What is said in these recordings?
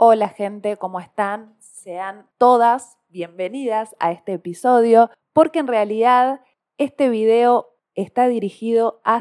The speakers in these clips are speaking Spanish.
Hola gente, ¿cómo están? Sean todas bienvenidas a este episodio porque en realidad este video está dirigido a,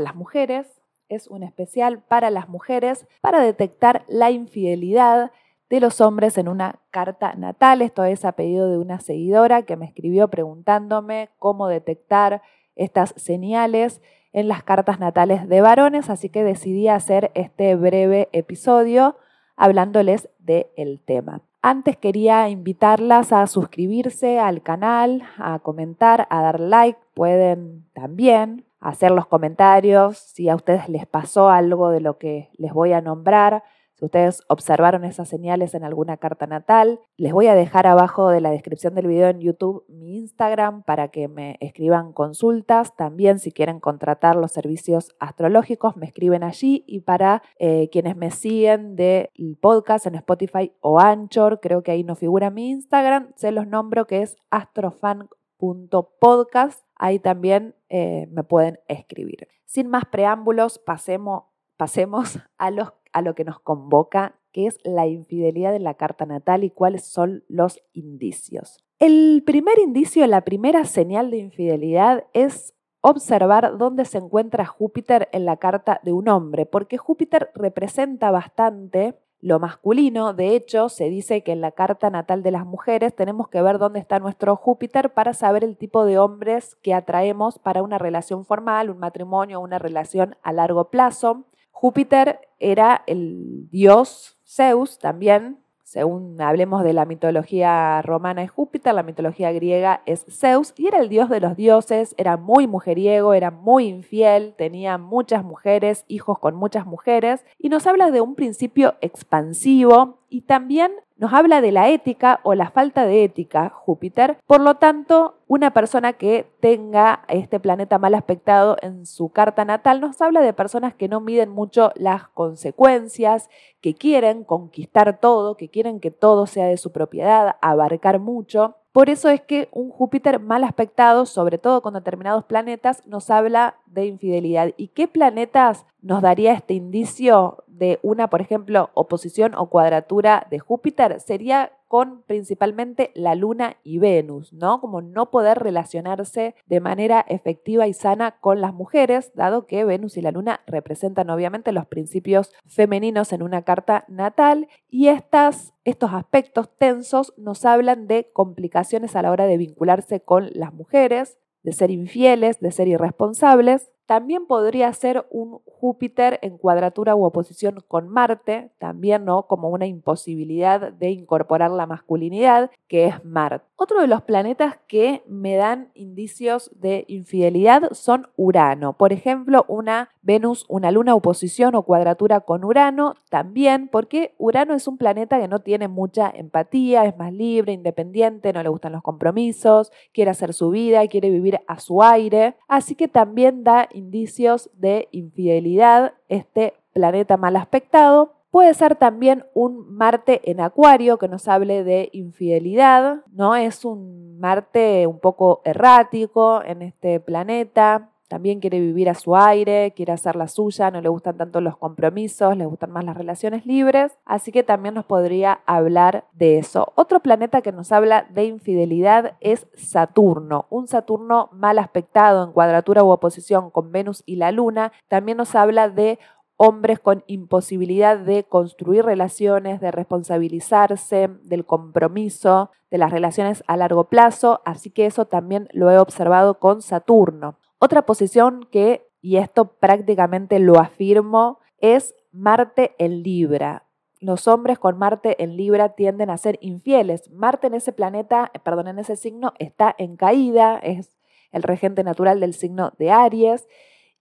las mujeres, es un especial para las mujeres para detectar la infidelidad de los hombres en una carta natal. Esto es a pedido de una seguidora que me escribió preguntándome cómo detectar estas señales en las cartas natales de varones, así que decidí hacer este breve episodio hablándoles del tema. Antes quería invitarlas a suscribirse al canal, a comentar, a dar like. Pueden también hacer los comentarios si a ustedes les pasó algo de lo que les voy a nombrar si ustedes observaron esas señales en alguna carta natal, les voy a dejar abajo de la descripción del video en YouTube mi Instagram para que me escriban consultas. También si quieren contratar los servicios astrológicos, me escriben allí. Y para eh, quienes me siguen del podcast en Spotify o Anchor, creo que ahí no figura mi Instagram, se los nombro que es astrofan.podcast. Ahí también eh, me pueden escribir. Sin más preámbulos, pasemos, pasemos a lo que nos convoca, que es la infidelidad en la carta natal y cuáles son los indicios. El primer indicio, la primera señal de infidelidad es observar dónde se encuentra Júpiter en la carta de un hombre, porque Júpiter representa bastante lo masculino. De hecho, se dice que en la carta natal de las mujeres tenemos que ver dónde está nuestro Júpiter para saber el tipo de hombres que atraemos para una relación formal, un matrimonio, una relación a largo plazo. Júpiter era el dios Zeus también, según hablemos de la mitología romana es Júpiter, la mitología griega es Zeus, y era el dios de los dioses, era muy mujeriego, era muy infiel, tenía muchas mujeres, hijos con muchas mujeres, y nos habla de un principio expansivo y también nos habla de la ética o la falta de ética, Júpiter. Por lo tanto, una persona que tenga este planeta mal aspectado en su carta natal nos habla de personas que no miden mucho las consecuencias, que quieren conquistar todo, que quieren que todo sea de su propiedad, abarcar mucho. Por eso es que un Júpiter mal aspectado, sobre todo con determinados planetas, nos habla de infidelidad. ¿Y qué planetas nos daría este indicio de una, por ejemplo, oposición o cuadratura de Júpiter? Sería con principalmente la Luna y Venus, ¿no? Como no poder relacionarse de manera efectiva y sana con las mujeres, dado que Venus y la Luna representan obviamente los principios femeninos en una carta natal y estas, estos aspectos tensos nos hablan de complicaciones a la hora de vincularse con las mujeres, de ser infieles, de ser irresponsables. También podría ser un Júpiter en cuadratura u oposición con Marte, también no como una imposibilidad de incorporar la masculinidad, que es Marte. Otro de los planetas que me dan indicios de infidelidad son Urano. Por ejemplo, una Venus, una luna oposición o cuadratura con Urano, también porque Urano es un planeta que no tiene mucha empatía, es más libre, independiente, no le gustan los compromisos, quiere hacer su vida, quiere vivir a su aire, así que también da indicios de infidelidad este planeta mal aspectado. Puede ser también un Marte en Acuario que nos hable de infidelidad, ¿no? Es un Marte un poco errático en este planeta, también quiere vivir a su aire, quiere hacer la suya, no le gustan tanto los compromisos, le gustan más las relaciones libres, así que también nos podría hablar de eso. Otro planeta que nos habla de infidelidad es Saturno, un Saturno mal aspectado en cuadratura u oposición con Venus y la Luna, también nos habla de hombres con imposibilidad de construir relaciones, de responsabilizarse, del compromiso, de las relaciones a largo plazo, así que eso también lo he observado con Saturno. Otra posición que, y esto prácticamente lo afirmo, es Marte en Libra. Los hombres con Marte en Libra tienden a ser infieles. Marte en ese planeta, eh, perdón, en ese signo está en caída, es el regente natural del signo de Aries.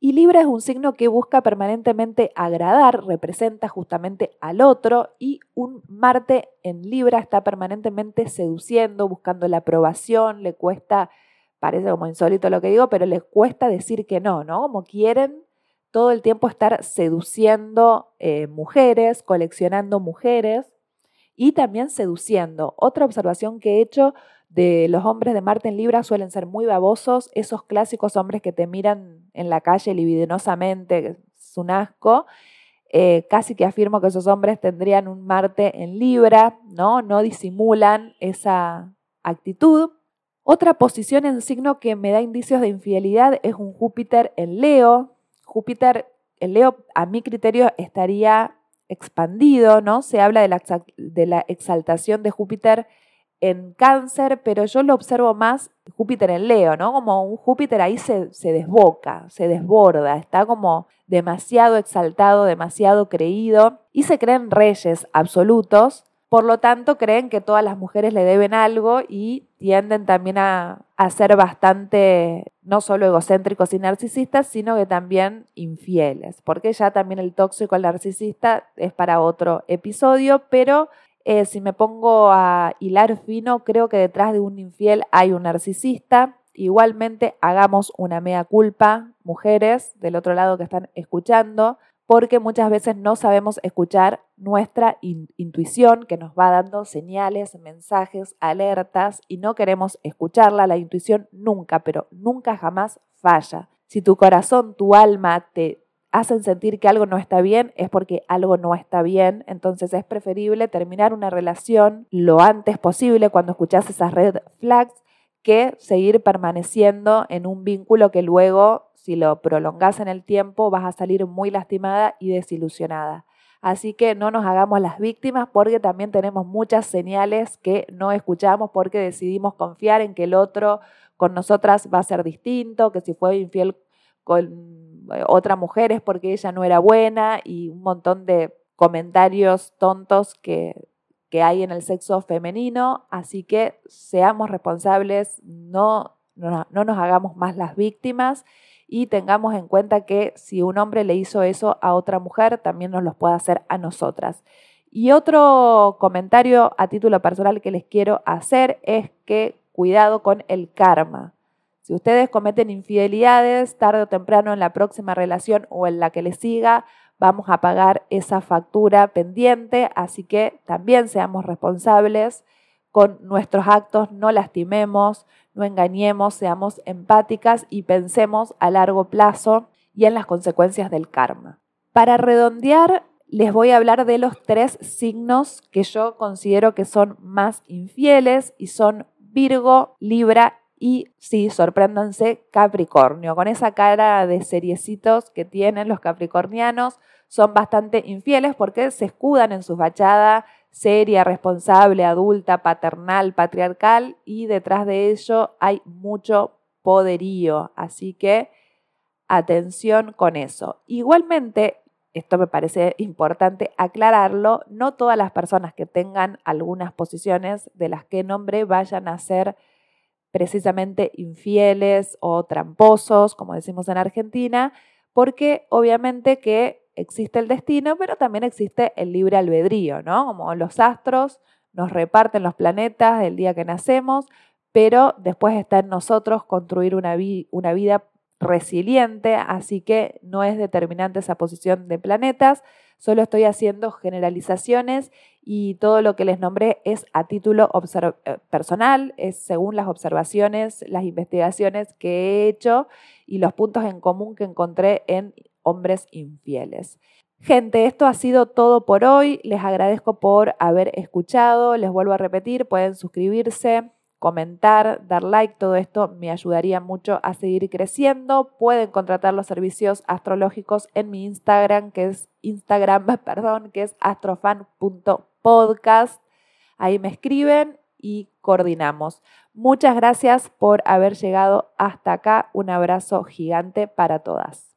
Y Libra es un signo que busca permanentemente agradar, representa justamente al otro y un Marte en Libra está permanentemente seduciendo, buscando la aprobación, le cuesta parece como insólito lo que digo, pero les cuesta decir que no, ¿no? Como quieren todo el tiempo estar seduciendo eh, mujeres, coleccionando mujeres y también seduciendo. Otra observación que he hecho de los hombres de Marte en Libra suelen ser muy babosos, esos clásicos hombres que te miran en la calle libidinosamente, es un asco. Eh, casi que afirmo que esos hombres tendrían un Marte en Libra, ¿no? No disimulan esa actitud. Otra posición en signo que me da indicios de infidelidad es un Júpiter en Leo. Júpiter en Leo, a mi criterio, estaría expandido, ¿no? Se habla de la, exaltación de Júpiter en cáncer, pero yo lo observo más Júpiter en Leo, ¿no? Como un Júpiter ahí se, desboca, se desborda, está como demasiado exaltado, demasiado creído y se creen reyes absolutos. Por lo tanto, creen que todas las mujeres le deben algo y tienden también a, ser bastante, no solo egocéntricos y narcisistas, sino que también infieles, porque ya también el tóxico, el narcisista es para otro episodio, pero eh, si me pongo a hilar fino, creo que detrás de un infiel hay un narcisista. Igualmente, hagamos una mea culpa, mujeres del otro lado que están escuchando, porque muchas veces no sabemos escuchar nuestra intuición que nos va dando señales, mensajes, alertas y no queremos escucharla. La intuición nunca, pero nunca jamás falla. Si tu corazón, tu alma te hacen sentir que algo no está bien, es porque algo no está bien. Entonces es preferible terminar una relación lo antes posible cuando escuchas esas red flags que seguir permaneciendo en un vínculo que luego, si lo prolongas en el tiempo, vas a salir muy lastimada y desilusionada. Así que no nos hagamos las víctimas porque también tenemos muchas señales que no escuchamos porque decidimos confiar en que el otro con nosotras va a ser distinto, que si fue infiel con eh, otra mujer es porque ella no era buena y un montón de comentarios tontos que, que hay en el sexo femenino. Así que seamos responsables, no, no, no nos hagamos más las víctimas y tengamos en cuenta que si un hombre le hizo eso a otra mujer, también nos lo puede hacer a nosotras. Y otro comentario a título personal que les quiero hacer es que cuidado con el karma. Si ustedes cometen infidelidades, tarde o temprano en la próxima relación o en la que les siga, vamos a pagar esa factura pendiente, así que también seamos responsables con nuestros actos, no lastimemos, no engañemos, seamos empáticas y pensemos a largo plazo y en las consecuencias del karma. Para redondear, les voy a hablar de los tres signos que yo considero que son más infieles y son Virgo, Libra y sí, sorpréndanse, Capricornio. Con esa cara de seriecitos que tienen los capricornianos, son bastante infieles porque se escudan en su fachada seria, responsable, adulta, paternal, patriarcal y detrás de ello hay mucho poderío. Así que atención con eso. Igualmente, esto me parece importante aclararlo, no todas las personas que tengan algunas posiciones de las que nombre vayan a ser precisamente infieles o tramposos, como decimos en Argentina, porque obviamente que existe el destino, pero también existe el libre albedrío, ¿no? Como los astros nos reparten los planetas el día que nacemos, pero después está en nosotros construir una, una vida resiliente, así que no es determinante esa posición de planetas, solo estoy haciendo generalizaciones y todo lo que les nombré es a título eh, personal, es según las observaciones, las investigaciones que he hecho y los puntos en común que encontré en hombres infieles. Gente, esto ha sido todo por hoy. Les agradezco por haber escuchado. Les vuelvo a repetir, pueden suscribirse, comentar, dar like, todo esto me ayudaría mucho a seguir creciendo. Pueden contratar los servicios astrológicos en mi Instagram, que es Instagram, perdón, que es astrofan.podcast. Ahí me escriben y coordinamos. Muchas gracias por haber llegado hasta acá. Un abrazo gigante para todas.